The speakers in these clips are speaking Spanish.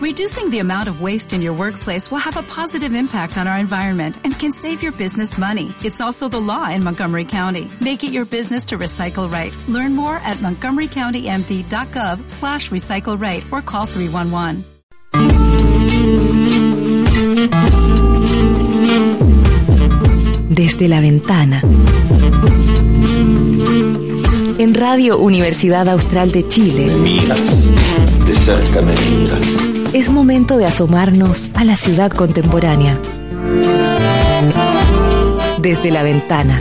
Reducing the amount of waste in your workplace will have a positive impact on our environment and can save your business money. It's also the law in Montgomery County. Make it your business to recycle right. Learn more at montgomerycountymd.gov slash recycle right or call 311. Desde la ventana. En Radio Universidad Austral de Chile. Miras, de cerca me miras. Es momento de asomarnos a la ciudad contemporánea. Desde la ventana.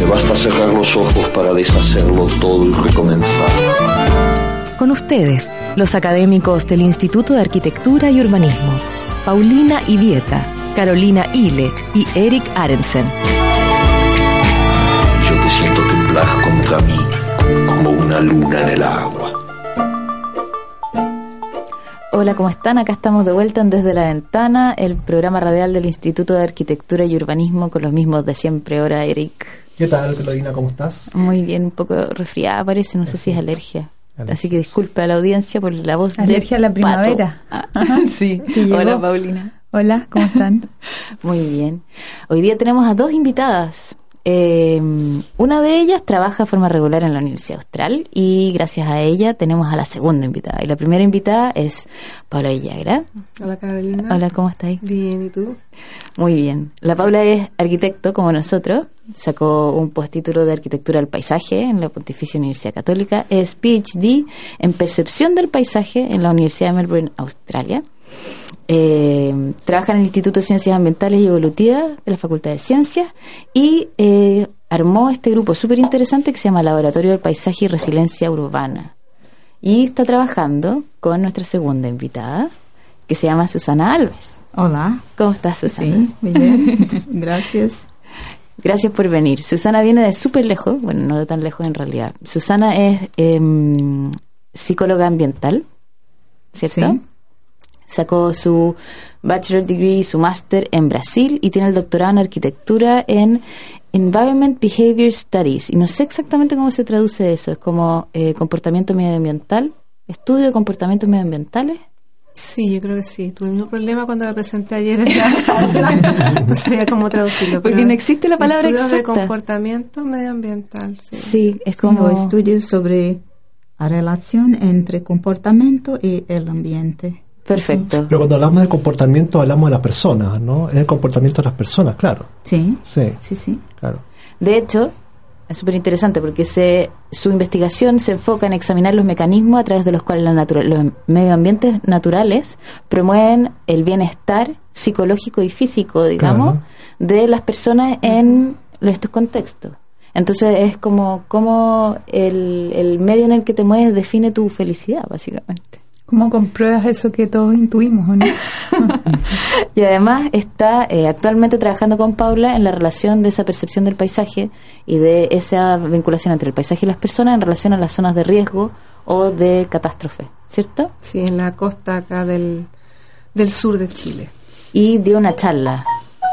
Me basta cerrar los ojos para deshacerlo todo y recomenzar. Con ustedes, los académicos del Instituto de Arquitectura y Urbanismo, Paulina Ivieta, Carolina Ile y Eric Arensen. Yo te siento temblar contra mí como una luna en el agua. Hola, ¿cómo están? Acá estamos de vuelta en Desde la Ventana, el programa radial del Instituto de Arquitectura y Urbanismo con los mismos de siempre. Hola, Eric. ¿Qué tal, Carolina? ¿Cómo estás? Muy bien, un poco resfriada parece, no sé si es alergia. Así que disculpe a la audiencia por la voz Alergia de a la primavera. pato. Ah, sí. Hola, Paulina. Hola, ¿cómo están? Muy bien. Hoy día tenemos a dos invitadas. Eh, una de ellas trabaja de forma regular en la Universidad Austral y gracias a ella tenemos a la segunda invitada. Y la primera invitada es Paula Villagra. Hola Carolina. Hola, ¿cómo estáis? Bien, ¿y tú? Muy bien. La Paula es arquitecto como nosotros. Sacó un postítulo de arquitectura del paisaje en la Pontificia Universidad Católica. Es PhD en percepción del paisaje en la Universidad de Melbourne, Australia. Eh, trabaja en el Instituto de Ciencias Ambientales y Evolutivas de la Facultad de Ciencias y eh, armó este grupo súper interesante que se llama Laboratorio del Paisaje y Resiliencia Urbana. Y está trabajando con nuestra segunda invitada, que se llama Susana Alves. Hola. ¿Cómo estás, Susana? Sí, muy bien. Gracias. Gracias por venir. Susana viene de súper lejos, bueno, no de tan lejos en realidad. Susana es em, psicóloga ambiental, ¿cierto? Sí. Sacó su bachelor degree, su máster en Brasil y tiene el doctorado en arquitectura en Environment Behavior Studies. Y no sé exactamente cómo se traduce eso. Es como eh, comportamiento medioambiental, estudio de comportamientos medioambientales. Sí, yo creo que sí. Tuve un problema cuando la presenté ayer en la sala. no sabía cómo traducirlo. Porque no existe la palabra estudios de exacta. comportamiento medioambiental. Sí. Sí, es Como como... estudios sobre la relación entre comportamiento y el ambiente. Perfecto. Pero cuando hablamos de comportamiento, hablamos de las personas, ¿no? Es el comportamiento de las personas, claro. Sí, Sí, sí, sí. claro. De hecho, es súper interesante porque se, su investigación se enfoca en examinar los mecanismos a través de los cuales la natura- los medioambientes naturales promueven el bienestar psicológico y físico, digamos, Claro. de las personas en estos contextos. Entonces es como, como el, el medio en el que te mueves define tu felicidad, básicamente. ¿Cómo compruebas eso que todos intuimos, o no? Y además está eh, actualmente trabajando con Paula en la relación de esa percepción del paisaje y de esa vinculación entre el paisaje y las personas en relación a las zonas de riesgo o de catástrofe, ¿cierto? Sí, en la costa acá del, del sur de Chile. Y dio una charla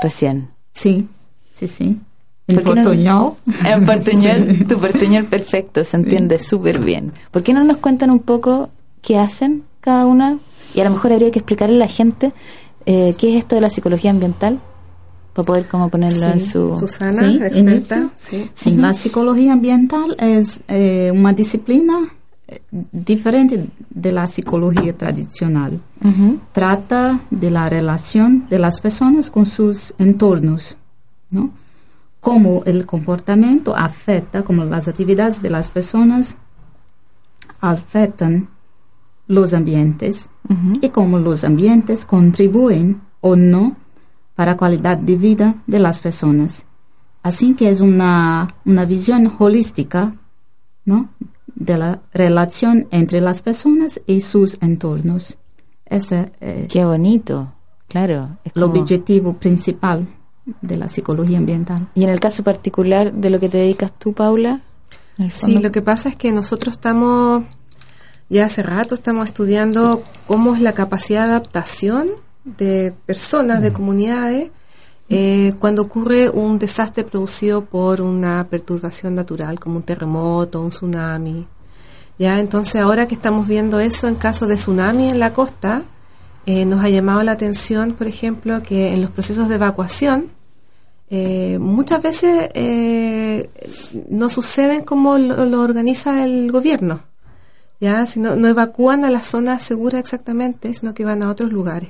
recién. Sí, sí, sí. En ¿Por qué no- portuñol. En portuñol, tu portuñol perfecto, se entiende súper bien. ¿Por qué no nos cuentan un poco qué hacen cada una? Y a lo mejor habría que explicarle a la gente eh, qué es esto de la psicología ambiental para poder como ponerlo en su... Susana, Sí, experta. Sí. La psicología ambiental es eh, una disciplina eh, diferente de la psicología tradicional. Trata de la relación de las personas con sus entornos, ¿no? Cómo el comportamiento afecta, como las actividades de las personas afectan los ambientes y cómo los ambientes contribuyen o no para la calidad de vida de las personas. Así que es una, una visión holística ¿no? de la relación entre las personas y sus entornos. Ese es Qué bonito, claro. es el como- objetivo principal de la psicología ambiental. Y en el caso particular de lo que te dedicas tú, Paula, Sí, lo que pasa es que nosotros estamos, ya hace rato estamos estudiando cómo es la capacidad de adaptación de personas, de comunidades, eh, cuando ocurre un desastre producido por una perturbación natural, como un terremoto, un tsunami. Ya, entonces ahora que estamos viendo eso en caso de tsunami en la costa, eh, nos ha llamado la atención, por ejemplo, que en los procesos de evacuación eh, muchas veces no suceden como lo, lo organiza el gobierno. Ya, si no, no evacúan a las zonas seguras exactamente, sino que van a otros lugares.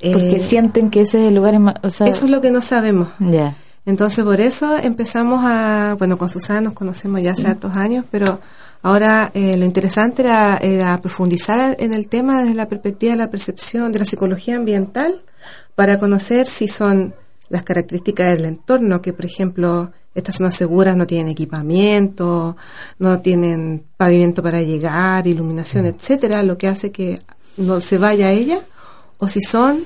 Porque Eh, sienten que ese es el lugar más... O sea, eso es lo que no sabemos. Ya. Entonces, por eso empezamos a, bueno, con Susana nos conocemos ya hace hartos años, pero ahora eh, lo interesante era, era profundizar en el tema desde la perspectiva de la percepción de la psicología ambiental para conocer si son las características del entorno, que por ejemplo estas zonas seguras no tienen equipamiento, no tienen pavimento para llegar, iluminación, etcétera, lo que hace que no se vaya a ella, o si son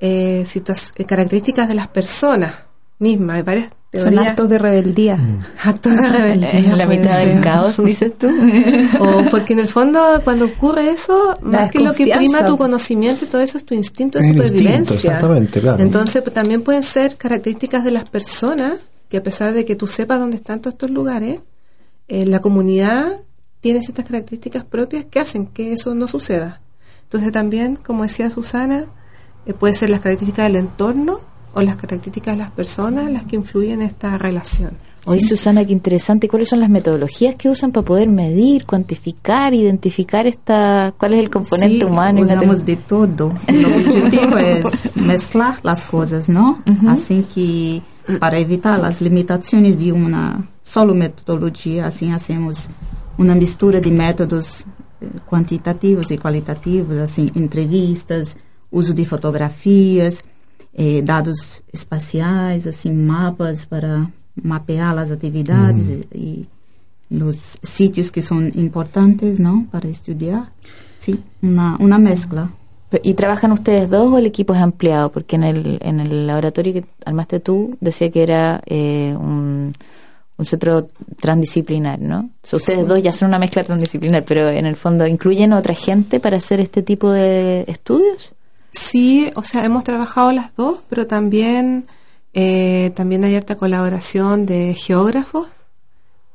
eh, eh, características de las personas mismas. Hay varias Son teorías. actos de rebeldía. Actos de rebeldía, En la mitad del ser. caos, dices tú. O porque en el fondo cuando ocurre eso, más que lo que prima tu conocimiento y todo eso es tu instinto de Es el instinto, supervivencia. exactamente, claro. Entonces pues, también pueden ser características de las personas que a pesar de que tú sepas dónde están todos estos lugares, eh, la comunidad tiene ciertas características propias que hacen que eso no suceda. Entonces también, como decía Susana, eh, puede ser las características del entorno o las características de las personas las que influyen en esta relación. Oye, Susana, qué interesante. ¿Cuáles son las metodologías que usan para poder medir, cuantificar, identificar esta, cuál es el componente Sí, humano? usamos de todo. El objetivo es mezclar las cosas, ¿no? Así que para evitar las limitaciones de una solo metodología, así hacemos una mistura de métodos eh, cuantitativos y cualitativos, así entrevistas, uso de fotografías, eh, dados espaciais, assim mapas para mapear as atividades e, e los sitios que son importantes, ¿no? Para estudiar. Sí, una, una mezcla. ¿Y trabajan ustedes dos o el equipo es ampliado? Porque en el, en el laboratorio que armaste tú decía que era eh, un, un centro transdisciplinar, ¿no? O sea, ustedes dos ya son una mezcla transdisciplinar, pero en el fondo incluyen a otra gente para hacer este tipo de estudios. Sí, o sea, hemos trabajado las dos, pero también eh, también hay harta colaboración de geógrafos,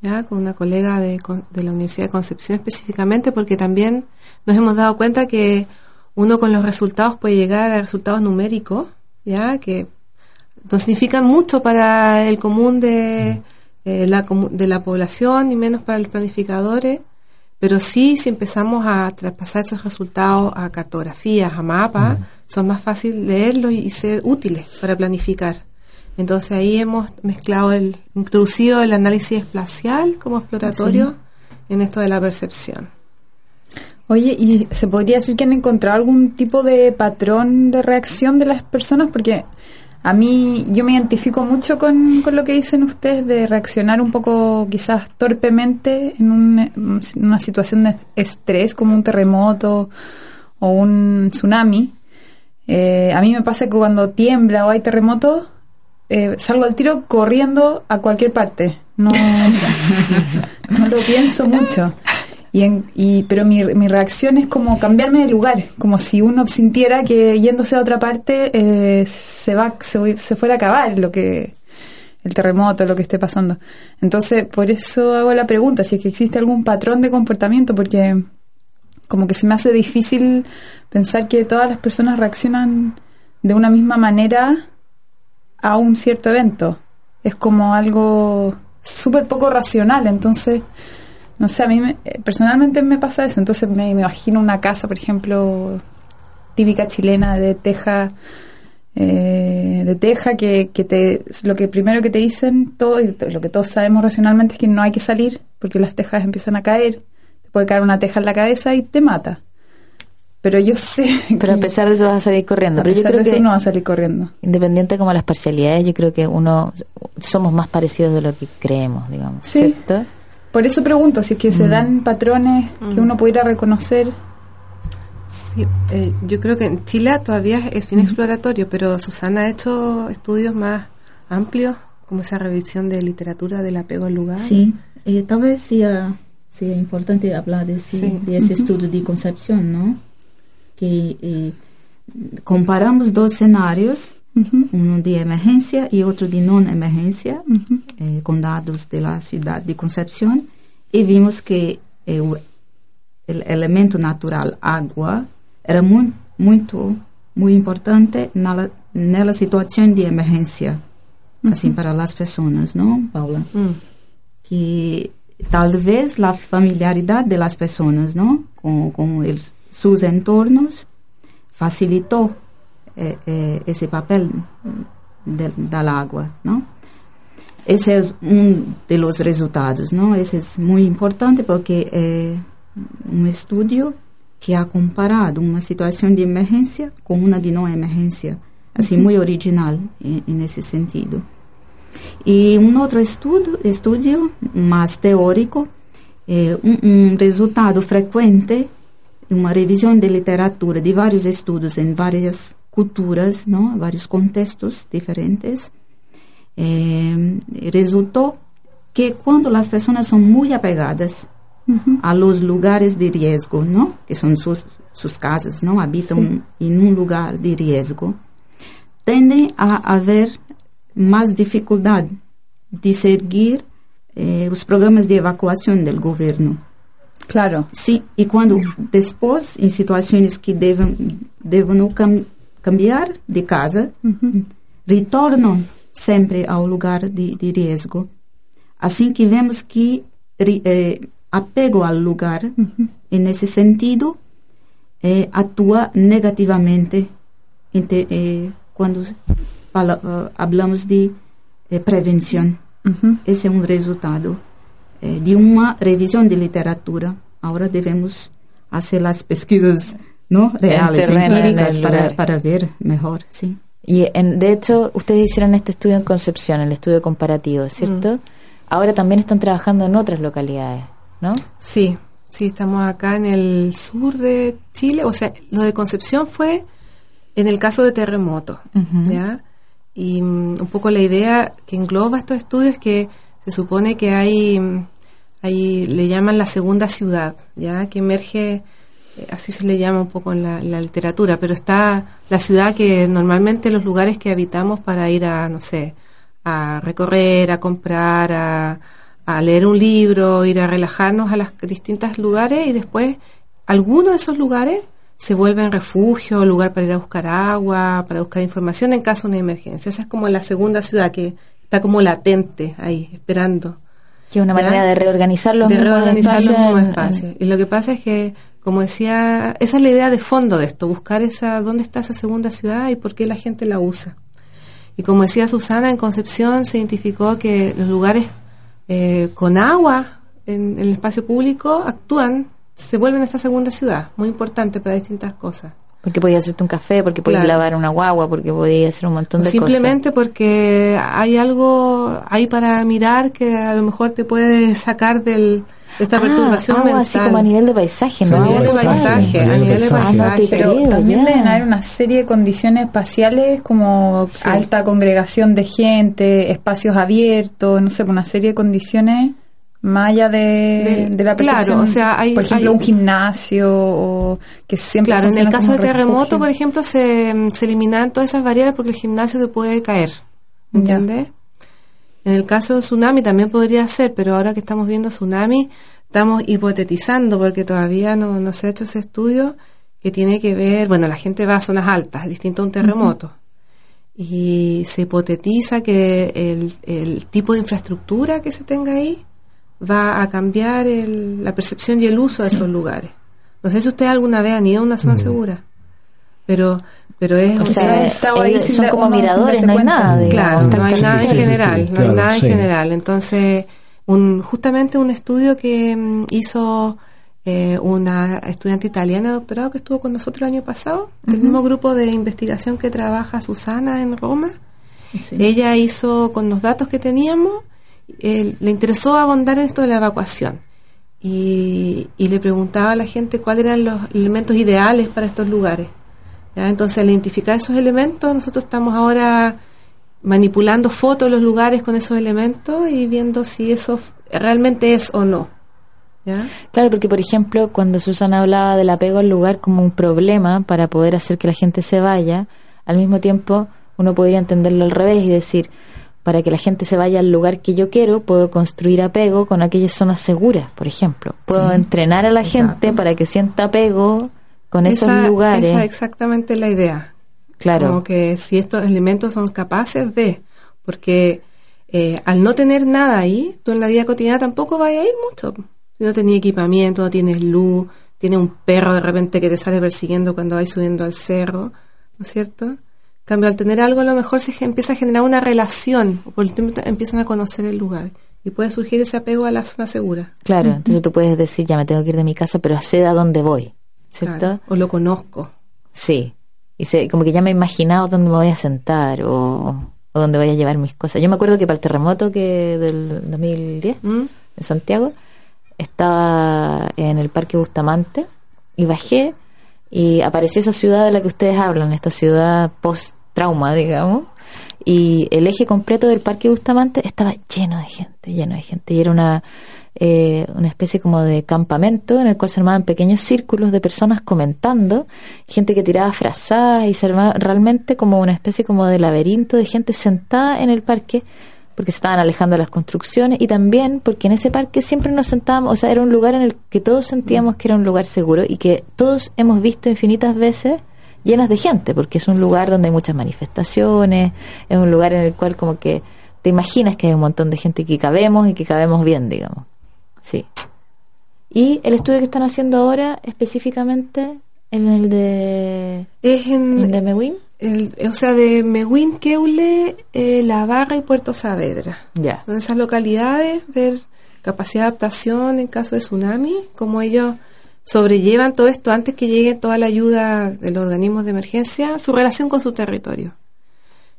ya con una colega de, de la Universidad de Concepción específicamente, porque también nos hemos dado cuenta que uno con los resultados puede llegar a resultados numéricos, ya que no significan mucho para el común de, eh, la, de la población y menos para los planificadores, pero sí si empezamos a traspasar esos resultados a cartografías, a mapas, son más fácil leerlos y ser útiles para planificar. Entonces ahí hemos mezclado el, introducido el análisis espacial como exploratorio en esto de la percepción. Oye, ¿y se podría decir que han encontrado algún tipo de patrón de reacción de las personas? Porque a mí, yo me identifico mucho con, con lo que dicen ustedes de reaccionar un poco quizás torpemente en un- una situación de estrés como un terremoto o un tsunami. Eh, a mí me pasa que cuando tiembla o hay terremoto, eh, salgo al tiro corriendo a cualquier parte. No, no lo pienso mucho. Y en, y, pero mi, reacción es como cambiarme de lugar, como si uno sintiera que yéndose a otra parte eh, se va se, se fuera a acabar lo que el terremoto, lo que esté pasando. Entonces, por eso hago la pregunta, si es que existe algún patrón de comportamiento, porque como que se me hace difícil pensar que todas las personas reaccionan de una misma manera a un cierto evento. Es como algo súper poco racional, entonces, no sé, a mí me- eh, personalmente me pasa eso, entonces me, imagino una casa, por ejemplo, típica chilena de teja, eh, de teja, que, que te, lo que primero que te dicen, todo, y lo que todos sabemos racionalmente es que no hay que salir, porque las tejas empiezan a caer, te puede caer una teja en la cabeza y te mata. Pero yo sé Pero a que pesar de eso vas a salir corriendo. a Pero yo creo de eso que uno va a salir corriendo. independiente como las parcialidades, yo creo que uno somos más parecidos de lo que creemos, digamos, Sí. ¿cierto? Por eso pregunto si es que se dan patrones que uno pudiera reconocer. Sí, eh, yo creo que en Chile todavía es bien exploratorio, pero Susana ha hecho estudios más amplios, como esa revisión de literatura del apego al lugar. Sí, eh, tal vez sea, sea importante hablar de ese, Sí. de ese estudio de concepción, ¿no? Que eh, comparamos dos escenarios, uno de emergencia y otro de no emergencia, eh, con datos de la ciudad de Concepción, y vimos que eh, el elemento natural agua era muy, muito, muy importante en la, en la situación de emergencia, así para las personas, ¿no, Paula? Mm. Que tal vez la familiaridad de las personas, ¿no? Con, con el- sus entornos facilitó eh, eh, ese papel de- del agua, ¿no? Ese es uno de los resultados, ¿no? Ese es muy importante porque eh, un estudio que ha comparado una situación de emergencia con una de no emergencia, así muy original en, en ese sentido. Y un otro estudio, estudio más teórico, eh, un, un resultado frecuente, una revisión de literatura de varios estudios en varias culturas, ¿no? varios contextos diferentes, eh, resultó que cuando las personas son muy apegadas a los lugares de riesgo, ¿no? que son sus, sus casas, ¿no? habitan en un lugar de riesgo, tienden a haber más dificultad de seguir eh, los programas de evacuación del gobierno. Claro. Sí, y cuando después, en situaciones que deben, deben cam- cambiar de casa, retornam sempre ao lugar de, de riesgo. Assim que vemos que eh, apego ao lugar, e nesse sentido, eh, atua negativamente eh, quando fala, eh, hablamos de eh, prevenção. Esse é um resultado eh, de uma revisão de literatura. Agora devemos fazer as pesquisas no reales, empíricas, para, para ver mejor, sí. Y en, de hecho, ustedes hicieron este estudio en Concepción, el estudio comparativo, ¿cierto? Ahora también están trabajando en otras localidades, ¿no? Sí, sí, estamos acá en el sur de Chile. O sea, lo de Concepción fue en el caso de terremoto, ¿ya? Y mm, un poco la idea que engloba estos estudios es que se supone que hay, hay le llaman la segunda ciudad, ¿ya? Que emerge, eh, así se le llama un poco en la, en la literatura, pero está la ciudad que normalmente los lugares que habitamos para ir a, no sé, a recorrer, a comprar, a, a leer un libro, ir a relajarnos a los distintos lugares y después algunos de esos lugares se vuelven refugio, lugar para ir a buscar agua, para buscar información en caso de una emergencia. Esa es como la segunda ciudad que está como latente ahí, esperando. Que es una ¿Ya? manera de reorganizar los de mismos reorganizar los espacios mismos en- espacios. Y lo que pasa es que, como decía, esa es la idea de fondo de esto, buscar esa dónde está esa segunda ciudad y por qué la gente la usa. Y como decía Susana, en Concepción se identificó que los lugares eh, con agua en, en el espacio público actúan, se vuelven esta segunda ciudad, muy importante para distintas cosas. Porque podías hacerte un café, porque podías Claro. lavar una guagua, porque podías hacer un montón de Simplemente porque hay algo ahí para mirar que a lo mejor te puede sacar del, de esta cosas. perturbación ah, agua mental. así como a nivel de paisaje, ¿no? A nivel de paisaje, a nivel de Ah, paisaje. Pero creo, también ya. deben haber una serie de condiciones espaciales como Sí. alta congregación de gente, espacios abiertos, no sé, una serie de condiciones más allá de, De- de la claro, percepción. o sea, hay- por ejemplo, hay- un gimnasio o que siempre Claro, en el caso de terremoto, refugio. por ejemplo, se, mm, se eliminan todas esas variables porque el gimnasio te puede caer. Ya. ¿Entiendes? En el caso de tsunami también podría ser, pero ahora que estamos viendo tsunami, estamos hipotetizando porque todavía no, no se ha hecho ese estudio que tiene que ver, bueno, la gente va a zonas altas, distinto a un terremoto. Y se hipotetiza que el, el tipo de infraestructura que se tenga ahí va a cambiar el- la percepción y el uso de esos lugares. No sé si ustedes alguna vez han ido a una zona segura, pero pero es O sea, ellos sin son como miradores, no hay nada. digamos, Claro, están no hay nada en Sí, sí, sí, general, no hay nada en general. Entonces, un, justamente un estudio que mm, hizo eh, una estudiante italiana de doctorado que estuvo con nosotros el año pasado, del mismo grupo de investigación que trabaja Susana en Roma. Ella hizo, con los datos que teníamos, eh, le interesó abondar en esto de la evacuación. Y, y le preguntaba a la gente cuáles eran los elementos ideales para estos lugares. ¿ya? Entonces, al identificar esos elementos, nosotros estamos ahora manipulando fotos de los lugares con esos elementos y viendo si eso realmente es o no. ¿ya? Claro, porque por ejemplo, cuando Susana hablaba del apego al lugar como un problema para poder hacer que la gente se vaya, al mismo tiempo uno podría entenderlo al revés y decir, para que la gente se vaya al lugar que yo quiero, puedo construir apego con aquellas zonas seguras, por ejemplo. Puedo Sí, entrenar a la exacto. gente para que sienta apego con esos Esa- lugares. Esa es exactamente la idea. claro. Como que si estos elementos son capaces de, porque eh, al no tener nada ahí, tú en la vida cotidiana tampoco vas a ir mucho. Si no tenés equipamiento, no tienes luz, tienes un perro de repente que te sale persiguiendo cuando vais subiendo al cerro, ¿no es cierto? Cambio, al tener algo, a lo mejor se empieza a generar una relación, o por el tiempo empiezan a conocer el lugar. Y puede surgir ese apego a la zona segura. Claro, entonces tú puedes decir, ya me tengo que ir de mi casa, pero sé a dónde voy, ¿cierto? Claro. O lo conozco. Sí. Y sé, como que ya me he imaginado dónde me voy a sentar o, o dónde voy a llevar mis cosas. Yo me acuerdo que para el terremoto que del 2010 ¿Mm? en Santiago, estaba en el Parque Bustamante y bajé y apareció esa ciudad de la que ustedes hablan, esta ciudad post-trauma, digamos, y el eje completo del Parque Bustamante estaba lleno de gente, lleno de gente, y era una, eh, una especie como de campamento en el cual se armaban pequeños círculos de personas comentando, gente que tiraba frazadas y se armaba realmente como una especie como de laberinto de gente sentada en el parque porque se estaban alejando de las construcciones y también porque en ese parque siempre nos sentábamos, o sea, era un lugar en el que todos sentíamos que era un lugar seguro y que todos hemos visto infinitas veces llenas de gente, porque es un lugar donde hay muchas manifestaciones, es un lugar en el cual como que te imaginas que hay un montón de gente que cabemos y que cabemos bien, digamos. Sí. Y el estudio que están haciendo ahora específicamente en el de, Es en el de Mewin, el, o sea, de Mehuín, Keule, eh, La Barra y Puerto Saavedra. ya. Son esas localidades, ver capacidad de adaptación en caso de tsunami, cómo ellos sobrellevan todo esto antes que llegue toda la ayuda de los organismos de emergencia, su relación con su territorio.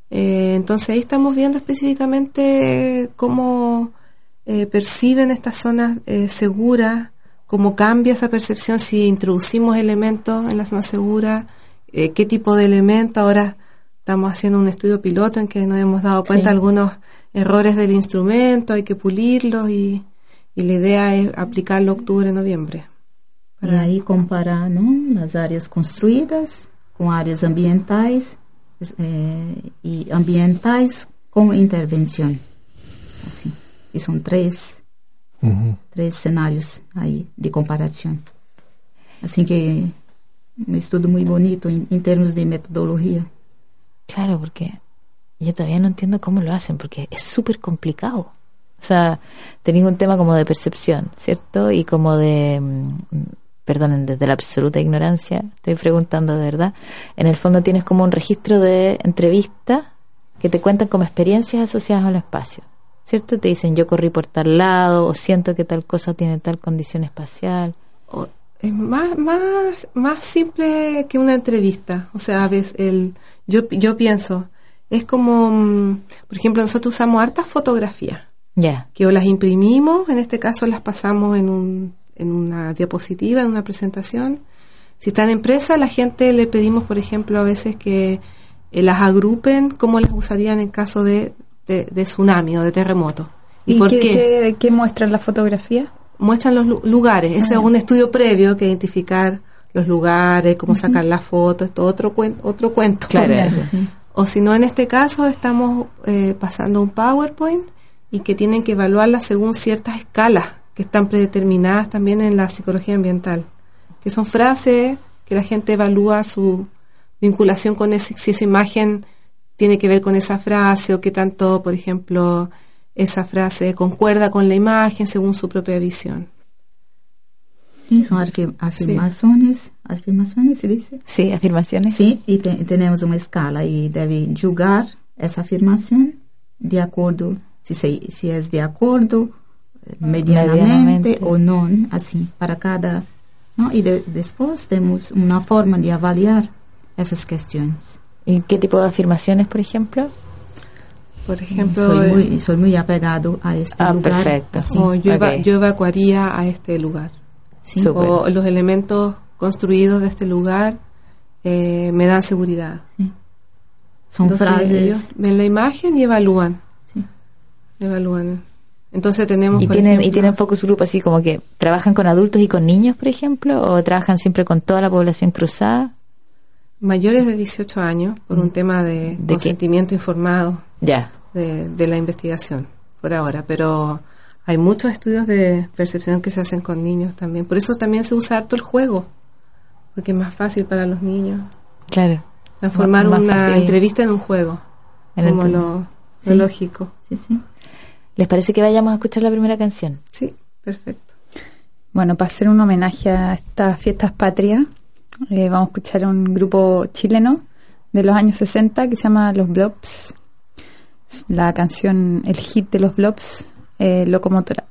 Eh, entonces ahí estamos viendo específicamente cómo eh, perciben estas zonas eh, seguras, cómo cambia esa percepción si introducimos elementos en la zona segura, eh, qué tipo de elementos. Ahora estamos haciendo un estudio piloto en que nos hemos dado cuenta Sí. algunos errores del instrumento, hay que pulirlos y, y la idea es aplicarlo octubre-noviembre. E aí comparar não, as áreas construídas com áreas ambientais eh, e ambientais com intervenção. Assim, e são três, Ujú. três cenários aí de comparação. Assim que um estudo muito bonito em, em termos de metodologia. Claro, porque yo todavía no entiendo cómo lo hacen, porque es súper complicado. O sea, tenéis un tema como de percepción, ¿cierto? Y como de, mm, perdonen, desde la absoluta ignorancia, estoy preguntando de verdad, en el fondo tienes como un registro de entrevistas que te cuentan como experiencias asociadas al espacio, ¿cierto? Te dicen, yo corrí por tal lado, o siento que tal cosa tiene tal condición espacial. O- es más, más, más simple que una entrevista. O sea, el, yo, yo pienso, es como, mm, por ejemplo, nosotros usamos hartas fotografías, Ya, que o las imprimimos, en este caso las pasamos en, un, en una diapositiva, en una presentación. Si está en empresa, la gente le pedimos, por ejemplo, a veces que eh, las agrupen como las usarían en caso de, de, de tsunami o de terremoto. ¿Y, por qué, qué? qué, qué muestra la fotografía? muestran los lu- lugares. Ese es un estudio previo que identificar los lugares, cómo sacar la foto, esto otro cuento, otro cuento. Claro. O si no, en este caso estamos eh, pasando un PowerPoint y que tienen que evaluarla según ciertas escalas que están predeterminadas también en la psicología ambiental, que son frases que la gente evalúa su vinculación con ese, si esa imagen tiene que ver con esa frase o qué tanto, por ejemplo, esa frase concuerda con la imagen según su propia visión. Sim, são afir- afirmações, afirmações se diz? sí, afirmaciones. Sim, e te, temos uma escala e deve julgar essa afirmação de acordo, se, se, se é de acordo, eh, medianamente, Medianamente. ou não, assim, para cada... Não? E de, depois temos uma forma de avaliar essas questões. ¿Y qué tipo de afirmaciones, por ejemplo? Por ejemplo, Sou eh, muito, sou muito apegado a este Ah, lugar. perfecto. assim. o yo, eva- ok. yo evacuaría a este lugar. Súper. O los elementos construidos de este lugar eh, me dan seguridad. são Entonces, frases... ellos ven la imagen y evalúan. Sí. Evalúan. Entonces tenemos. ¿Y por tienen, ¿Y tienen focus group así como que trabajan con adultos y con niños, por ejemplo? ¿O trabajan siempre con toda la población cruzada? mayores de 18 años por un tema de, ¿De qué? consentimiento informado. Ya, de, de la investigación por ahora, pero hay muchos estudios de percepción que se hacen con niños también. Por eso también se usa harto el juego, porque es más fácil para los niños Claro. transformar Más- más una fácil. entrevista en un juego, En como el- lo, lo Sí. lógico. Sí, sí. ¿Les parece que vayamos a escuchar la primera canción? Sí, perfecto. Bueno, para hacer un homenaje a estas fiestas patrias, eh, vamos a escuchar a un grupo chileno de los años 60 que se llama Los Blobs. La canción, el hit de los Blobs, eh, Locomotora. Locomotora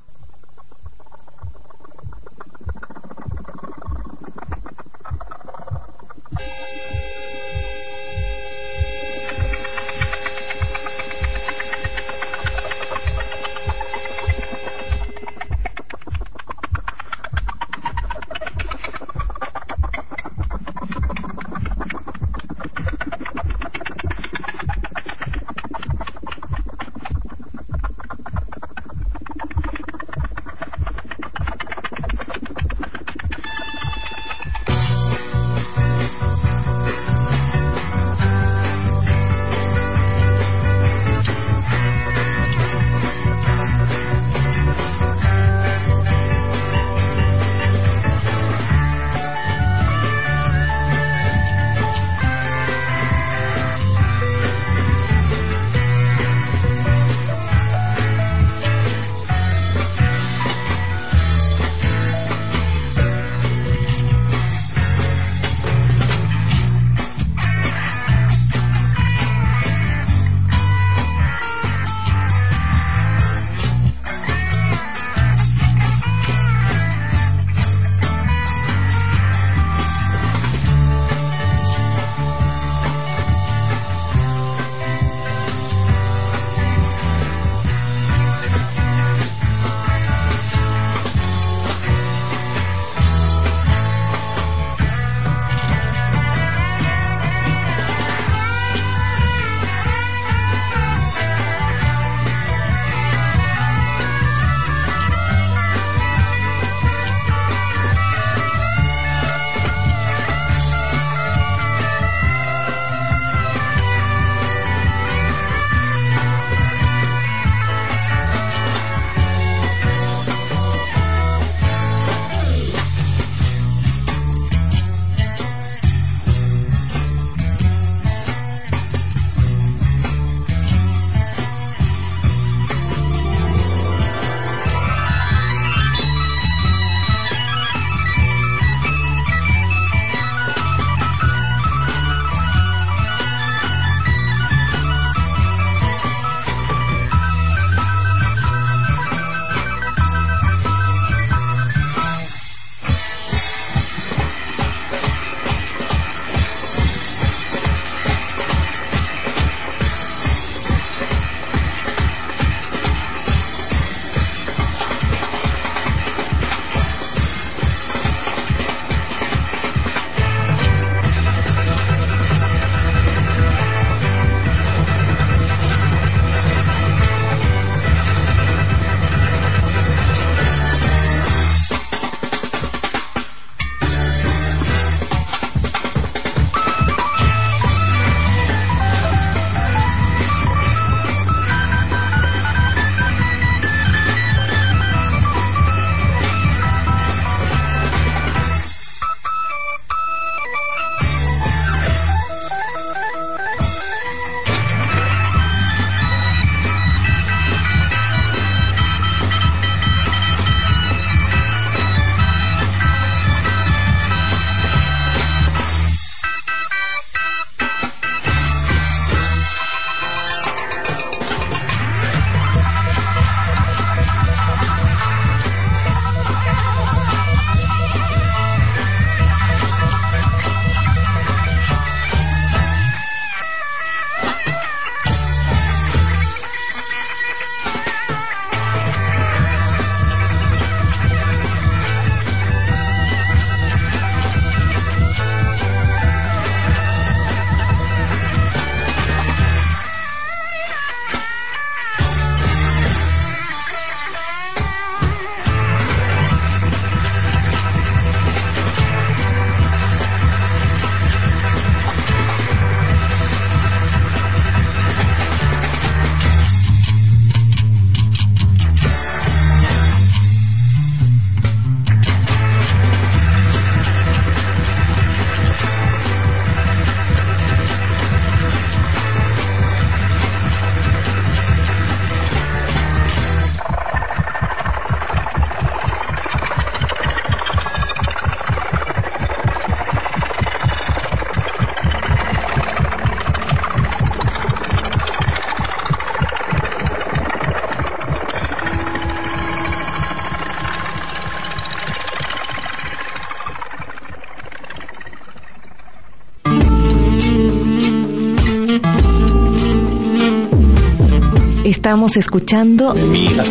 Estamos escuchando Miras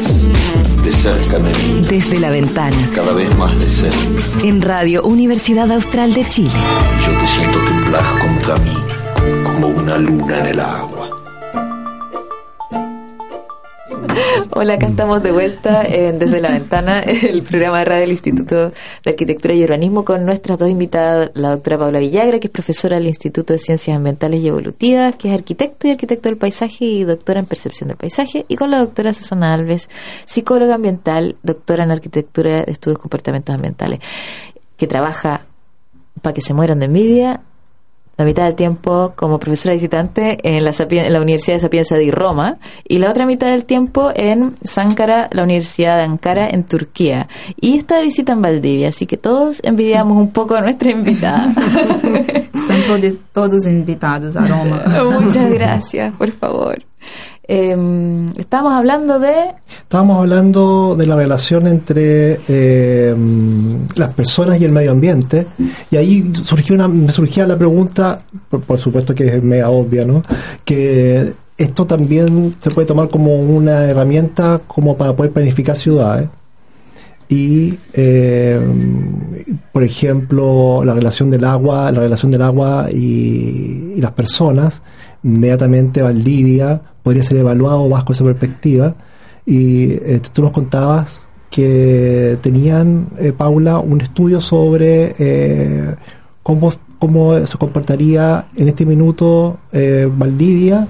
de cerca me miras, desde la ventana cada vez más de cerca. en Radio Universidad Austral de Chile. Yo te siento temblar contra mí como una luna en el agua. Hola, acá estamos de vuelta en Desde la Ventana, el programa de radio del Instituto de Arquitectura y Urbanismo con nuestras dos invitadas, la doctora Paula Villagra, que es profesora del Instituto de Ciencias Ambientales y Evolutivas, que es arquitecto y arquitecto del paisaje y doctora en percepción del paisaje, y con la doctora Susana Alves, psicóloga ambiental, doctora en arquitectura de estudios comportamentos ambientales, que trabaja para que se mueran de envidia la mitad del tiempo como profesora visitante en la, Sapien- en la Universidad de Sapienza de Roma y la otra mitad del tiempo en Sankara, la Universidad de Ankara en Turquía. Y está de visita en Valdivia, así que todos envidiamos un poco a nuestra invitada. Están todos, todos invitados a Roma. Muchas gracias, por favor. Eh, estábamos hablando de... Estábamos hablando de la relación entre eh, las personas y el medio ambiente y ahí surgió una, me surgía la pregunta, por, por supuesto que es mega obvia, ¿no? Que esto también se puede tomar como una herramienta como para poder planificar ciudades y eh, por ejemplo la relación del agua la relación del agua y, y las personas inmediatamente Valdivia podría ser evaluado bajo esa perspectiva y eh, tú nos contabas que tenían eh, Paula un estudio sobre eh, cómo cómo se comportaría en este minuto eh, Valdivia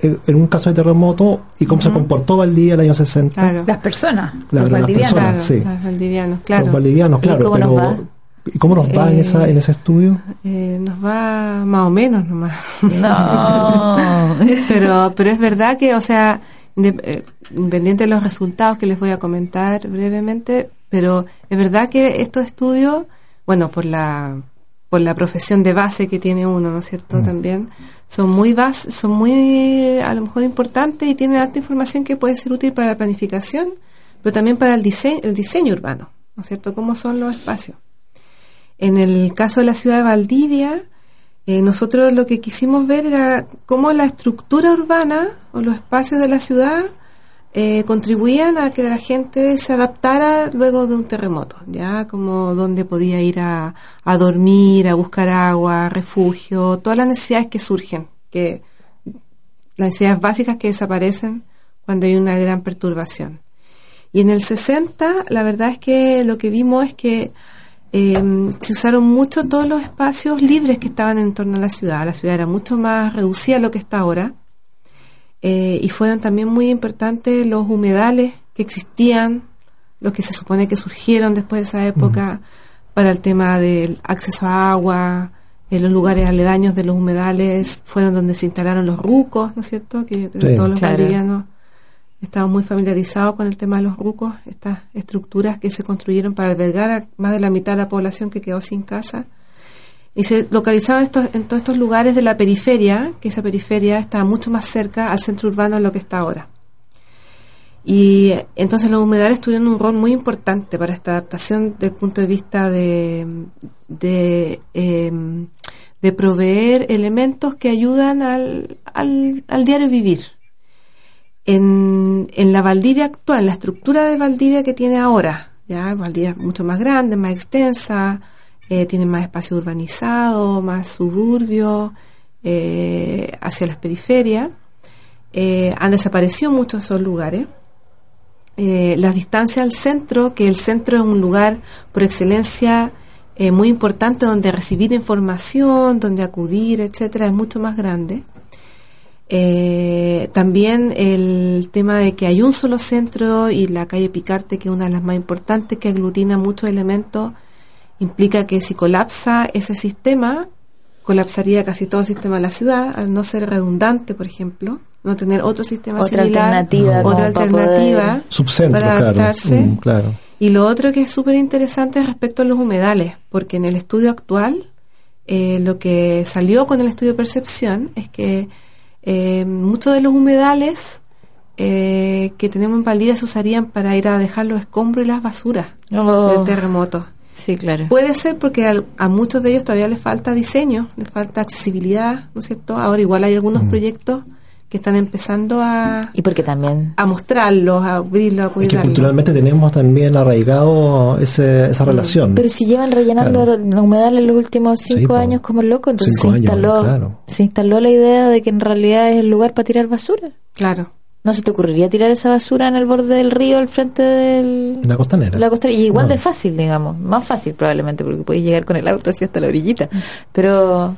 eh, en un caso de terremoto y cómo se comportó Valdivia en el año 60 Claro. Las personas, Claro, los las valdivianos. personas. Claro, sí. los valdivianos, los claro. bolivianos, ¿Y claro. pero-? ¿Y cómo nos va en, Eh, esa, en ese estudio? Eh, nos va más o menos nomás. No. pero, pero es verdad que, o sea, eh, independiente de los resultados que les voy a comentar brevemente, pero es verdad que estos estudios, bueno, por la por la profesión de base que tiene uno, ¿no es cierto? También son muy bas son muy a lo mejor importantes y tienen alta información que puede ser útil para la planificación, pero también para el diseño, el diseño urbano, ¿no es cierto? ¿Cómo son los espacios? En el caso de la ciudad de Valdivia, eh, nosotros lo que quisimos ver era cómo la estructura urbana o los espacios de la ciudad eh, contribuían a que la gente se adaptara luego de un terremoto, ya como donde podía ir a, a dormir, a buscar agua, refugio, todas las necesidades que surgen, que las necesidades básicas que desaparecen cuando hay una gran perturbación. Y en el 60, la verdad es que lo que vimos es que eh, se usaron mucho todos los espacios libres que estaban en torno a la ciudad. La ciudad era mucho más reducida a lo que está ahora. Eh, y fueron también muy importantes los humedales que existían, los que se supone que surgieron después de esa época para el tema del acceso a agua, en los lugares aledaños de los humedales fueron donde se instalaron los rucos, ¿no es cierto? Que, que Sí. todos los Claro. Estamos muy familiarizados con el tema de los rucos, estas estructuras que se construyeron para albergar a más de la mitad de la población que quedó sin casa. Y se localizaron estos, en todos estos lugares de la periferia, que esa periferia está mucho más cerca al centro urbano de lo que está ahora. Y entonces los humedales tuvieron un rol muy importante para esta adaptación desde el punto de vista de, de, em, de proveer elementos que ayudan al, al, al diario vivir. En, la Valdivia actual, la estructura de Valdivia que tiene ahora, ya Valdivia es mucho más grande, más extensa, eh, tiene más espacio urbanizado, más suburbio, eh, hacia las periferias. Eh, han desaparecido muchos esos lugares. Eh, las distancias al centro, que el centro es un lugar por excelencia muy importante donde recibir información, donde acudir, etcétera, es mucho más grande. Eh, también el tema de que hay un solo centro y la calle Picarte, que es una de las más importantes, que aglutina muchos elementos, implica que si colapsa ese sistema, colapsaría casi todo el sistema de la ciudad, al no ser redundante, por ejemplo, no tener otro sistema Otra similar, alternativa otra para alternativa Subcentro, para claro. adaptarse. Mm, claro. Y lo otro que es súper interesante es respecto a los humedales, porque en el estudio actual, eh, lo que salió con el estudio de percepción es que eh, muchos de los humedales eh, que tenemos en Valdivia se usarían para ir a dejar los escombros y las basuras Oh. del terremoto. Sí, claro. Puede ser porque al- a, muchos de ellos todavía les falta diseño, les falta accesibilidad, ¿no es cierto? Ahora igual hay algunos proyectos que están empezando a, Y porque también a mostrarlos, a abrirlos, a Es que cuidarlos. culturalmente tenemos también arraigado ese, esa relación. Pero si llevan rellenando Claro. la humedal en los últimos cinco Sí, años como loco, entonces se años, instaló, claro. se instaló la idea de que en realidad es el lugar para tirar basura. Claro. ¿No se te ocurriría tirar esa basura en el borde del río al frente de La costanera. la costanera? Y igual No. de fácil, digamos. Más fácil probablemente, porque puedes llegar con el auto así hasta la orillita. Pero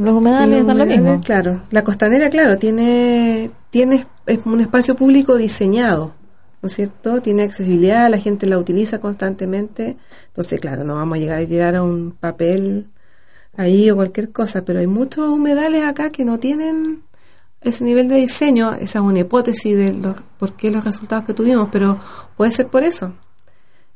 los humedales dan lo mismo. Claro, la costanera, claro, tiene, tiene es un espacio público diseñado, ¿no es cierto? Tiene accesibilidad, la gente la utiliza constantemente. Entonces, claro, no vamos a llegar a tirar a un papel ahí o cualquier cosa, pero hay muchos humedales acá que no tienen ese nivel de diseño. Esa es una hipótesis de los, por qué los resultados que tuvimos, pero puede ser por eso.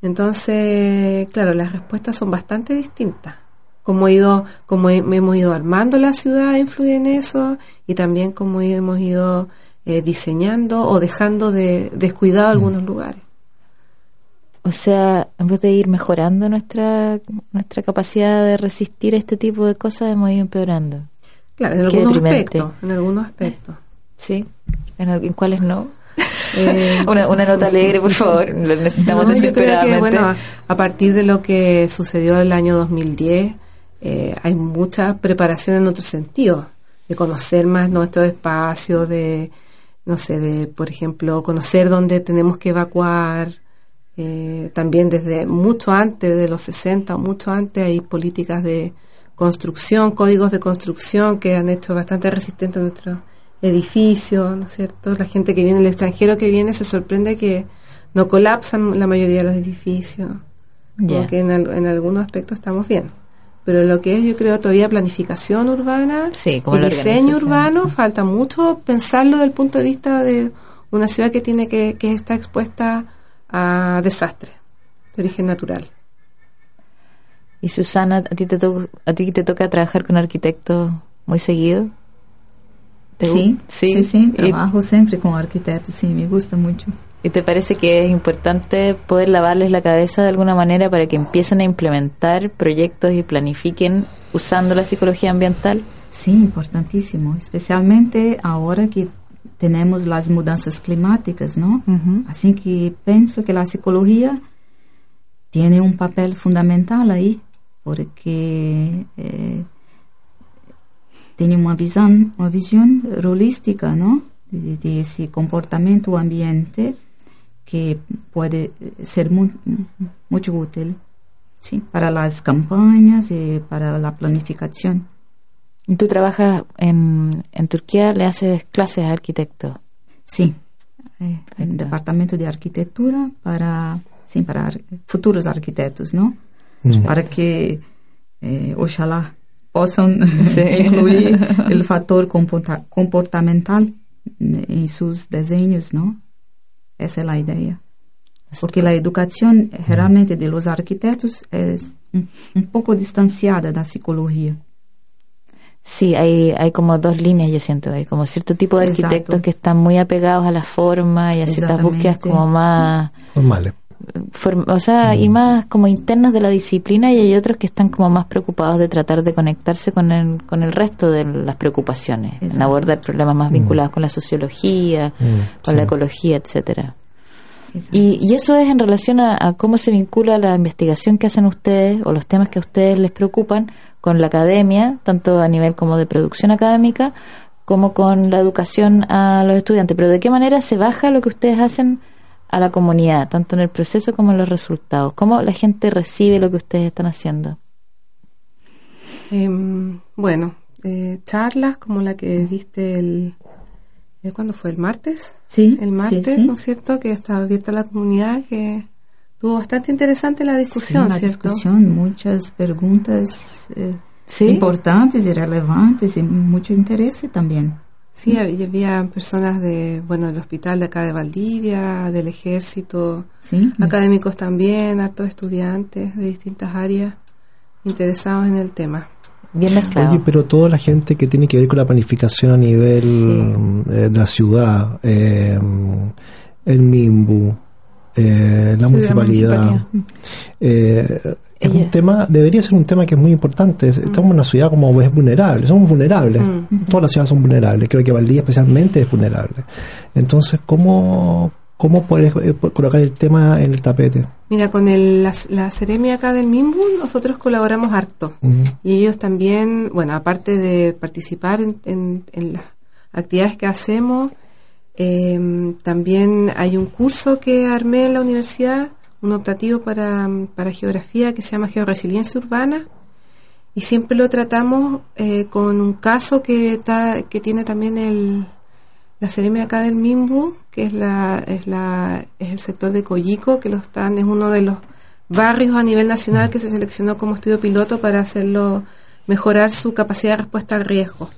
Entonces, claro, las respuestas son bastante distintas. Cómo, ido, cómo he- hemos ido armando la ciudad influye en eso y también cómo hemos ido eh, diseñando o dejando de descuidado algunos lugares. O sea, en vez de ir mejorando nuestra nuestra capacidad de resistir este tipo de cosas, hemos ido empeorando. Claro, en Qué algunos deprimente. aspectos, en algunos aspectos. ¿Sí? ¿En, en cuáles no? Eh, una, una nota alegre, por favor. Necesitamos No, creo que, desesperadamente. bueno, a, a partir de lo que sucedió el año 2010, eh, hay mucha preparación en otro sentido, de conocer más nuestros espacios, de, no sé, de, por ejemplo, conocer dónde tenemos que evacuar. eh, también desde mucho antes de los 60 o mucho antes hay políticas de construcción, códigos de construcción que han hecho bastante resistentes nuestros edificios, ¿no es cierto? La gente que viene, el extranjero que viene se sorprende que no colapsan la mayoría de los edificios. Como Ya. que en, al- en algunos aspectos estamos bien. Pero lo que es, yo creo, todavía planificación urbana, Sí, como el la diseño urbano, falta mucho pensarlo desde el punto de vista de una ciudad que tiene que, que está expuesta a desastres de origen natural. Y Susana, ¿a ti te, to- a ti te toca trabajar con arquitectos muy seguido? ¿Te gu- Sí, sí, sí, ¿Y- trabajo siempre con arquitectos, sí, me gusta mucho. ¿Y te parece que es importante poder lavarles la cabeza de alguna manera para que empiecen a implementar proyectos y planifiquen usando la psicología ambiental? Sí, importantísimo, especialmente ahora que tenemos las mudanzas climáticas, ¿no? Así que pienso que la psicología tiene un papel fundamental ahí, porque eh, tiene una visión, una visión holística, ¿no? De, de ese comportamiento ambiente que puede ser mu- mucho útil, ¿sí? Para las campañas y para la planificación. Tú trabajas en, en Turquía, le haces clases a arquitectos. Sí, eh, Perfecto. el departamento de arquitectura para, sí, para ar- futuros arquitectos, ¿no? Mm. Para que, eh, ojalá, puedan Sí. incluir el factor comporta- comportamental en sus diseños, ¿no? Esa es la idea. Porque la educación generalmente de los arquitectos es un, poco distanciada de la psicología. Sí, hay, hay como dos líneas, yo siento. Hay como cierto tipo de Exacto. arquitectos que están muy apegados a la forma y a ciertas búsquedas como más, Normales. O sea, y más como internas de la disciplina y hay otros que están como más preocupados de tratar de conectarse con el, con el resto de las preocupaciones, en Exacto. abordar problemas más vinculados con la sociología, Mm, con sí. la ecología, etcétera. Y, y eso es en relación a, a cómo se vincula la investigación que hacen ustedes o los temas que a ustedes les preocupan con la academia, tanto a nivel como de producción académica, como con la educación a los estudiantes. Pero ¿de qué manera se baja lo que ustedes hacen a la comunidad, tanto en el proceso como en los resultados? ¿Cómo la gente recibe lo que ustedes están haciendo? Em, bueno, eh, charlas como la que diste el... ¿Cuándo fue? ¿El martes? Sí, El martes, sí. ¿no es cierto? Que está abierta la comunidad, que tuvo bastante interesante la discusión, Sí, la ¿cierto? discusión, muchas preguntas eh, importantes y relevantes y mucho interés también. Sí, había, había personas de, bueno, del hospital de acá de Valdivia, del ejército, Sí, académicos también, hartos estudiantes de distintas áreas interesados en el tema. Bien mezclado. Oye, pero toda la gente que tiene que ver con la planificación a nivel Sí. eh, de la ciudad, eh, el MIMBU, eh, la municipalidad. municipalidad. Eh, es un tema, debería ser un tema que es muy importante. Es- Estamos en una ciudad como es vulnerable, somos vulnerables. Todas las ciudades son vulnerables. Creo que Valdivia especialmente es vulnerable. Entonces, ¿cómo, cómo puedes eh, colocar el tema en el tapete? Mira, con el, la, la Ceremia acá del Mimbu, nosotros colaboramos harto. Y ellos también, bueno, aparte de participar en, en- en las actividades que hacemos, eh, también hay un curso que armé en la universidad, un optativo para, para geografía que se llama Georresiliencia Urbana. Y siempre lo tratamos eh, con un caso que, que tiene también el, la Ceremia acá del Mimbu, que es la, es la, es el sector de Coyico, que lo están, es uno de los barrios a nivel nacional que se seleccionó como estudio piloto para hacerlo mejorar su capacidad de respuesta al riesgo.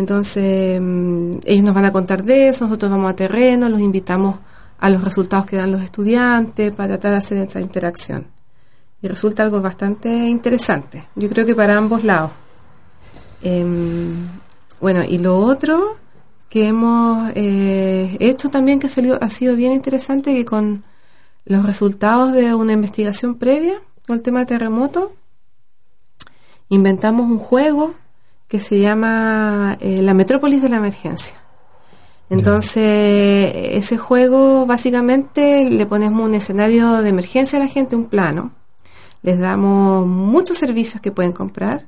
Entonces, mm, ellos nos van a contar de eso, nosotros vamos a terreno, los invitamos a los resultados que dan los estudiantes para tratar de hacer esa interacción. Y resulta algo bastante interesante, yo creo que para ambos lados. Em, bueno, y lo otro que hemos eh, hecho también que salió, ha sido bien interesante, que con los resultados de una investigación previa con el tema terremoto, inventamos un juego que se llama eh, La Metrópolis de la Emergencia. Entonces, ese juego básicamente le ponemos un escenario de emergencia a la gente, un plano. Les damos muchos servicios que pueden comprar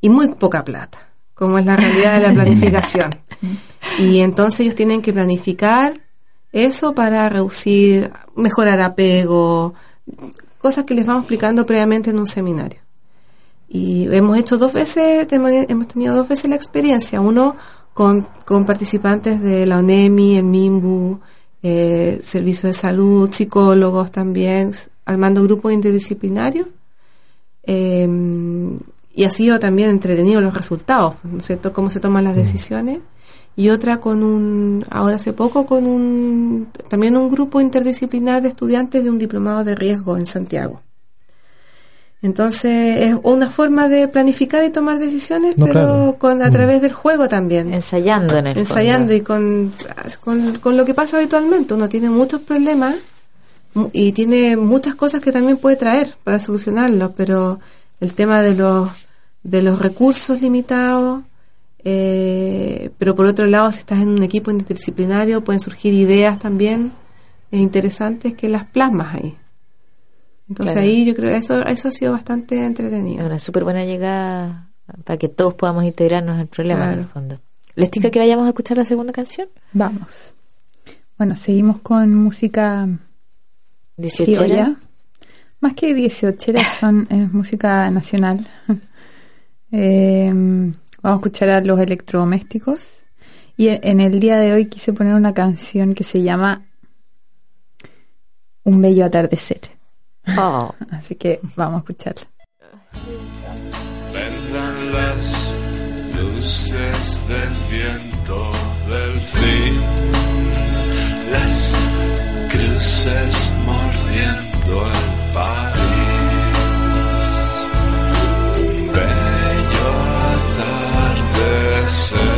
y muy poca plata, como es la realidad de la planificación. Y entonces ellos tienen que planificar eso para reducir, mejorar apego, cosas que les vamos explicando previamente en un seminario. Y hemos hecho dos veces, hemos tenido dos veces la experiencia, uno con, con participantes de la ONEMI, el MIMBU, eh, Servicio de Salud, psicólogos también, armando grupos interdisciplinarios. Eh, y ha sido también entretenido los resultados, ¿no es cierto? Cómo se toman las decisiones. Y otra con un, ahora hace poco, con un, también un grupo interdisciplinar de estudiantes de un diplomado de riesgo en Santiago. Entonces, es una forma de planificar y tomar decisiones, No, pero claro. con, a Mm. través del juego también. Ensayando en el Ensayando fondo. y con, con, con lo que pasa habitualmente. Uno tiene muchos problemas y tiene muchas cosas que también puede traer para solucionarlos, pero el tema de los, de los recursos limitados, eh, pero por otro lado, si estás en un equipo interdisciplinario, pueden surgir ideas también interesantes que las plasmas ahí. Entonces Claro. ahí yo creo que eso, eso ha sido bastante Es entretenido. una súper buena llegada para que todos podamos integrarnos al problema en el fondo. ¿Les tica que vayamos a escuchar la segunda canción? Vamos. Bueno, seguimos con música 18 criolla. Más que 18 son es música nacional. Eh, vamos a escuchar a los electrodomésticos. Y en, en el día de hoy quise poner una canción que se llama Un bello atardecer. Oh, Así que vamos a escucharla. Vendrán las luces del viento del fin, las cruces mordiendo el país. Un bello atardecer,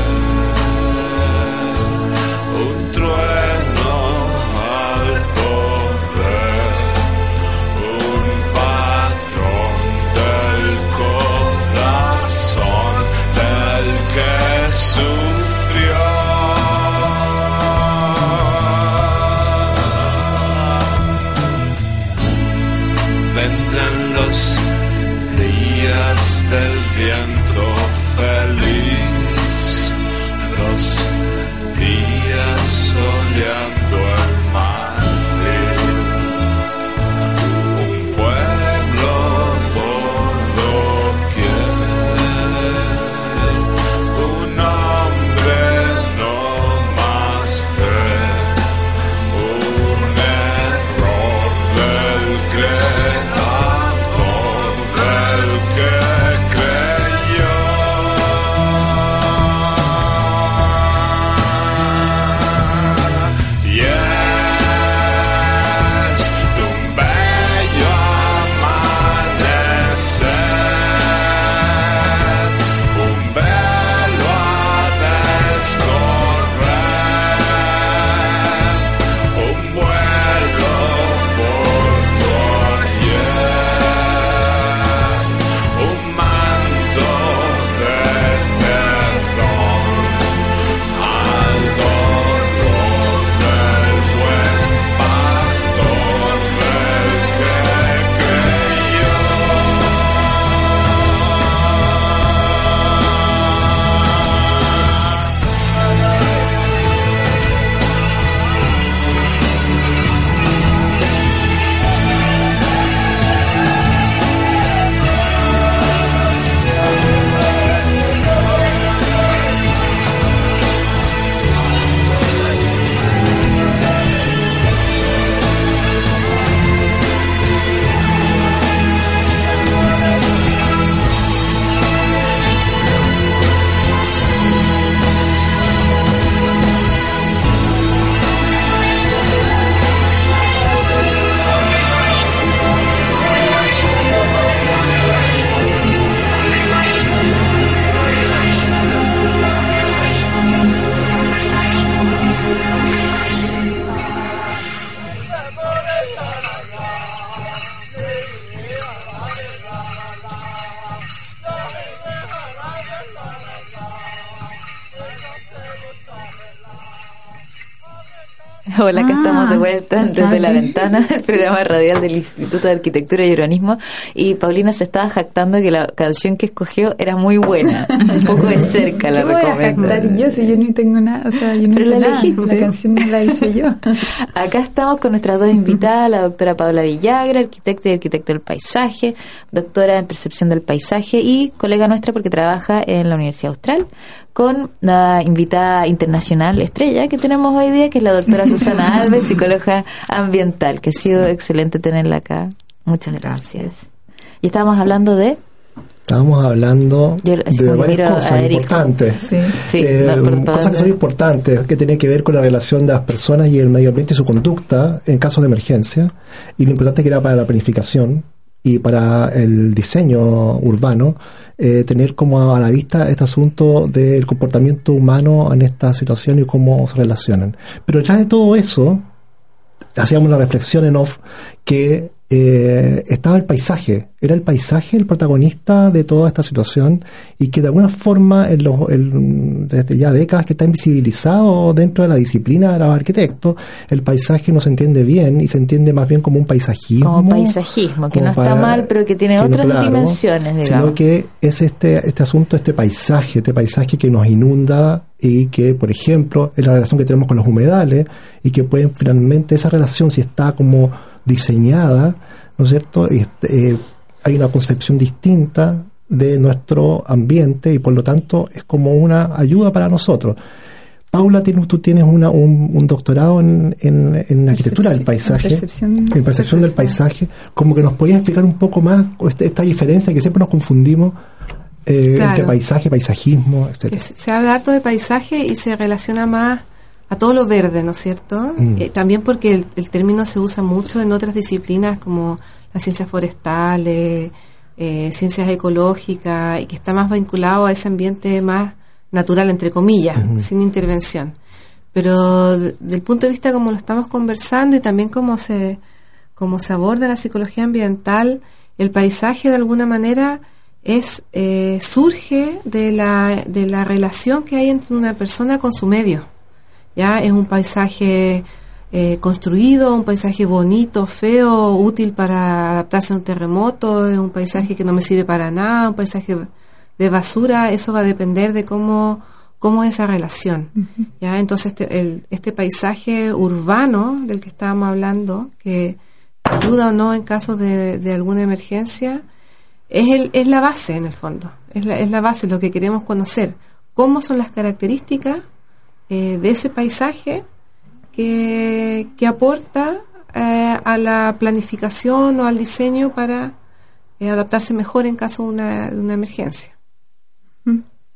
Hola, acá Ah, estamos de vuelta está desde la ventana, el programa radial del Instituto de Arquitectura y Urbanismo. Y Paulina se estaba jactando que la canción que escogió era muy buena. Un poco de cerca la ¿Qué voy a recomiendo. jactar yo si yo ni tengo nada? O sea, yo no Pero la nada. elegiste. La canción no la hice yo. Acá estamos con nuestras dos invitadas, la doctora Paula Villagra, arquitecta y arquitecto del paisaje, doctora en percepción del paisaje y colega nuestra porque trabaja en la Universidad Austral, con la invitada internacional estrella que tenemos hoy día, que es la doctora Susana Alves, psicóloga ambiental, que ha sido excelente tenerla acá. Muchas gracias. Y estábamos hablando de... Estábamos hablando Yo, de varias cosas importantes. Sí. Sí, Eh, no, cosas que son importantes, que tienen que ver con la relación de las personas y el medio ambiente y su conducta en casos de emergencia, y lo importante que era para la planificación y para el diseño urbano, eh, tener como a la vista este asunto del comportamiento humano en esta situación y cómo se relacionan. Pero detrás de todo eso, hacíamos la reflexión en off que eh, estaba el paisaje, era el paisaje el protagonista de toda esta situación y que de alguna forma en los, desde ya décadas que está invisibilizado dentro de la disciplina de los arquitectos, el paisaje no se entiende bien y se entiende más bien como un paisajismo. Como paisajismo, que como no está mal, pero que tiene que no, otras claro, dimensiones, digamos. Sino que es este, este asunto, este paisaje, este paisaje que nos inunda y que, por ejemplo, es la relación que tenemos con los humedales y que pueden finalmente, esa relación, si está como diseñada, ¿no es cierto? Este, eh, hay una concepción distinta de nuestro ambiente y por lo tanto es como una ayuda para nosotros. Paula, tú tienes una, un, un doctorado en, en, en arquitectura del paisaje, percepción- en percepción del paisaje, como que nos podías explicar un poco más esta, esta diferencia que siempre nos confundimos eh, Claro. entre paisaje, paisajismo, etcétera. se, se habla harto de paisaje y se relaciona más a todo lo verde, ¿no es cierto? Mm. Eh, también porque el, el término se usa mucho en otras disciplinas como las ciencias forestales, eh, ciencias ecológicas, y que está más vinculado a ese ambiente más natural, entre comillas, sin intervención. Pero de- del punto de vista como lo estamos conversando y también como se, como se aborda la psicología ambiental, el paisaje de alguna manera es eh, surge de la, de la relación que hay entre una persona con su medio. Ya es un paisaje eh, construido, un paisaje bonito, feo, útil para adaptarse a un terremoto, es un paisaje que no me sirve para nada, un paisaje de basura, eso va a depender de cómo, cómo es esa relación. ¿ya? Entonces, este, el, este paisaje urbano del que estábamos hablando, que ayuda o no en caso de, de alguna emergencia, es, el, es la base en el fondo, es la, es la base, lo que queremos conocer. ¿Cómo son las características eh, de ese paisaje que, que aporta eh, a la planificación o al diseño para eh, adaptarse mejor en caso de una, de una emergencia?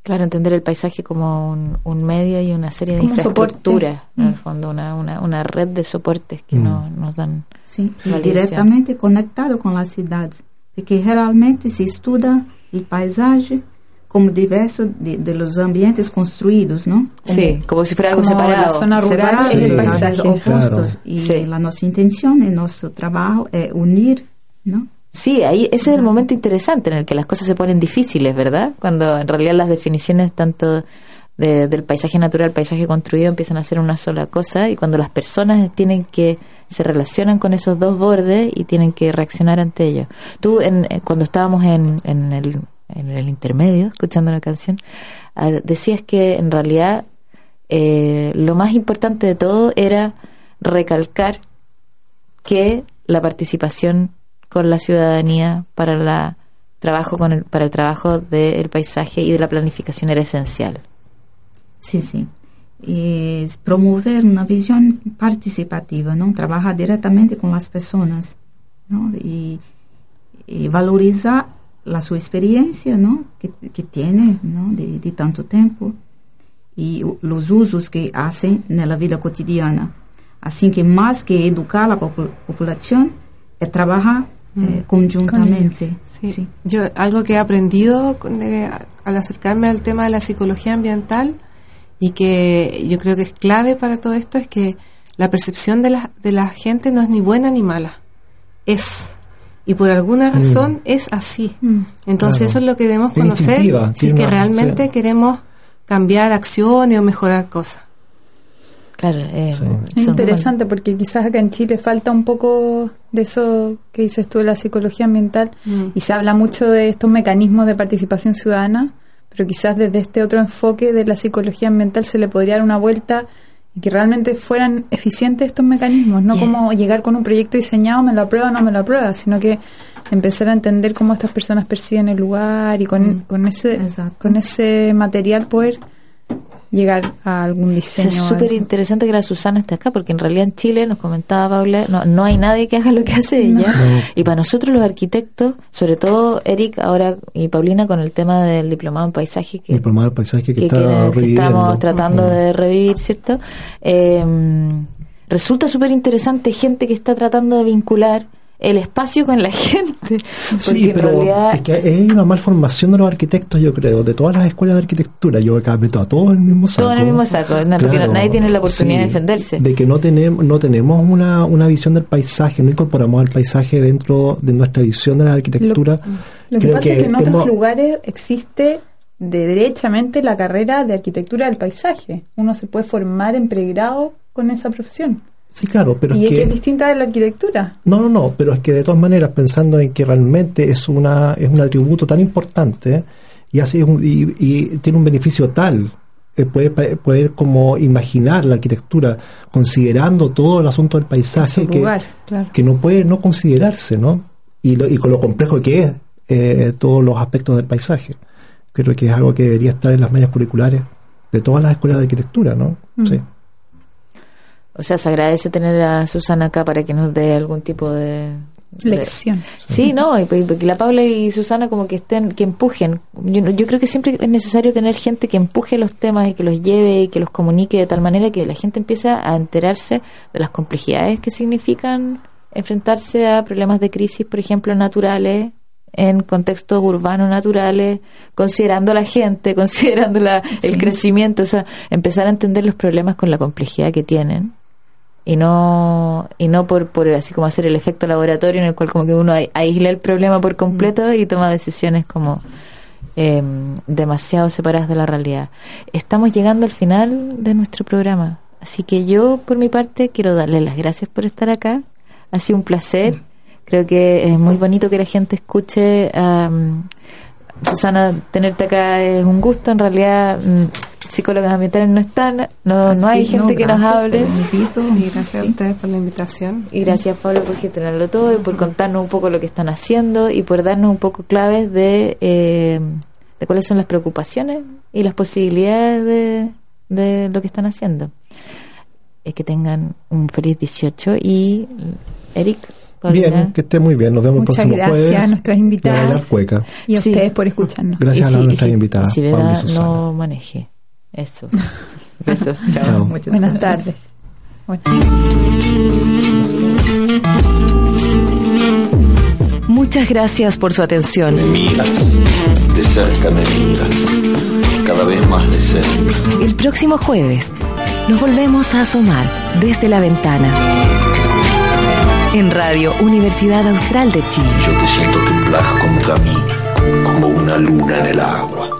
Claro, entender el paisaje como un, un medio y una serie de Como infraestructuras, en el fondo, una, una, una red de soportes que Mm. no- nos dan. E Valencia. diretamente conectado com as cidades, porque geralmente se estuda o paisagem como diverso de, de los ambientes construídos, ¿no? Como sí, como si fuera algo como separado. la zona rural separados, es el paisaje. opostos. Claro. E Sí. a nossa intenção, e nosso trabalho é unir, não? Sí, ahí ese es el momento interesante en el que las cosas se ponen difíciles, ¿verdad? Cuando en realidad las definiciones tanto de- del paisaje natural, paisaje construido empiezan a ser una sola cosa y cuando las personas tienen que se relacionan con esos dos bordes y tienen que reaccionar ante ellos. Tú en, eh, cuando estábamos en, en el en el intermedio escuchando la canción ah, decías que en realidad eh, lo más importante de todo era recalcar que la participación con la ciudadanía para la trabajo con el, para el trabajo del paisaje y de la planificación era esencial. Sim. E promover uma visão participativa, não? Trabalhar diretamente com as pessoas, não? E, e valorizar a sua experiência, não? Que, que tem, não? De, de tanto tempo e o- os usos que fazem na vida cotidiana. Assim que mais que educar a popu- população é trabalhar eh, conjuntamente. Sí. Yo algo que he aprendido al acercarme al tema de la psicología ambiental y que yo creo que es clave para todo esto es que la percepción de la, de la gente no es ni buena ni mala, es. Y por alguna razón es así. Entonces Claro. eso es lo que debemos conocer si que realmente sí. queremos cambiar acciones o mejorar cosas. Claro, eh, Sí. Es interesante porque quizás acá en Chile falta un poco de eso que dices tú de la psicología ambiental Mm. y se habla mucho de estos mecanismos de participación ciudadana, pero quizás desde este otro enfoque de la psicología ambiental se le podría dar una vuelta y que realmente fueran eficientes estos mecanismos, no Yeah. como llegar con un proyecto diseñado, me lo aprueba o no me lo aprueba, sino que empezar a entender cómo estas personas perciben el lugar y con, Mm. con ese Exacto. con ese material poder llegar a algún O sea, diseño. es súper interesante que la Susana esté acá, porque en realidad en Chile, nos comentaba Paula, no, no hay nadie que haga lo que hace ella. Y para nosotros los arquitectos, sobre todo Eric ahora y Paulina con el tema del diplomado en paisaje, que, El problema del paisaje que, que- está que- que reviviendo. estamos tratando de revivir, ¿cierto? Eh, resulta súper interesante gente que está tratando de vincular el espacio con la gente. Sí, pero realidad es que hay una malformación de los arquitectos, yo creo, de todas las escuelas de arquitectura. Yo acá meto a todos en el mismo saco. Todo en el mismo saco, no, porque no- nadie tiene la oportunidad de defenderse. De que no tenemos, no tenemos una, una visión del paisaje, no incorporamos al paisaje dentro de nuestra visión de la arquitectura. Lo que pasa es que en otros hemos- lugares existe de derechamente la carrera de arquitectura del paisaje. Uno se puede formar en pregrado con esa profesión. Sí, claro, pero y es es que que... es distinta de la arquitectura. No, no, no, pero es que de todas maneras, pensando en que realmente es una es un atributo tan importante y así es un- y, y tiene un beneficio tal, eh, puede pa- poder como imaginar la arquitectura considerando todo el asunto del paisaje que, lugar, claro. que no puede no considerarse, ¿no? Y, lo- y con lo complejo que es eh, todos los aspectos del paisaje. Creo que es algo que debería estar en las mallas curriculares de todas las escuelas de arquitectura, ¿no? Mm. Sí. O sea, se agradece tener a Susana acá para que nos dé algún tipo de... Lección. Sí, no, y, y la Paula y Susana como que estén, que empujen. Yo, yo creo que siempre es necesario tener gente que empuje los temas y que los lleve y que los comunique de tal manera que la gente empiece a enterarse de las complejidades que significan enfrentarse a problemas de crisis, por ejemplo, naturales, en contextos urbanos naturales, considerando a la gente, considerando la, el crecimiento, o sea, empezar a entender los problemas con la complejidad que tienen y no y no por, por así como hacer el efecto laboratorio en el cual como que uno aísla el problema por completo y toma decisiones como eh, demasiado separadas de la realidad. Estamos llegando al final de nuestro programa, así que yo por mi parte quiero darle las gracias por estar acá. Ha sido un placer. Creo que es muy bonito que la gente escuche. am, Susana, tenerte acá es un gusto. En realidad, mm, psicólogas ambientales no están, no, no hay Sí, gente no, que nos hable. invito. Sí, gracias a ustedes por la invitación. Y gracias Pablo por gestionarlo todo y por contarnos un poco lo que están haciendo y por darnos un poco claves de, eh, de cuáles son las preocupaciones y las posibilidades de, de lo que están haciendo. Es que tengan un feliz 18 y Eric, Bien, que esté muy bien. Nos vemos Muchas el próximo gracias jueves. a nuestras Y a invitadas. cueca. Y a Sí. ustedes por escucharnos. Gracias y a si- nuestras y si- invitadas, si no maneje. Eso. Besos, chao. Chao. Muchas Buenas gracias. tardes. Bueno. Muchas gracias por su atención. Miras, de cerca me miras, cada vez más de cerca. El próximo jueves nos volvemos a asomar desde la ventana. En Radio Universidad Austral de Chile. Yo te siento temblar contra mí, como una luna en el agua.